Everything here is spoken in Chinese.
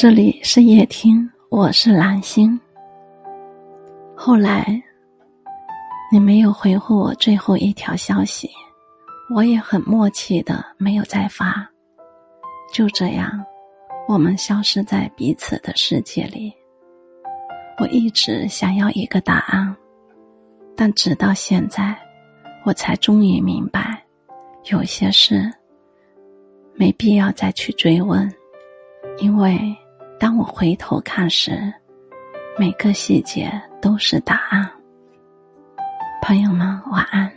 这里是夜听，我是蓝星。后来你没有回复我最后一条消息，我也很默契的没有再发。就这样，我们消失在彼此的世界里。我一直想要一个答案，但直到现在，我才终于明白，有些事没必要再去追问，因为。当我回头看时，每个细节都是答案。朋友们，晚安。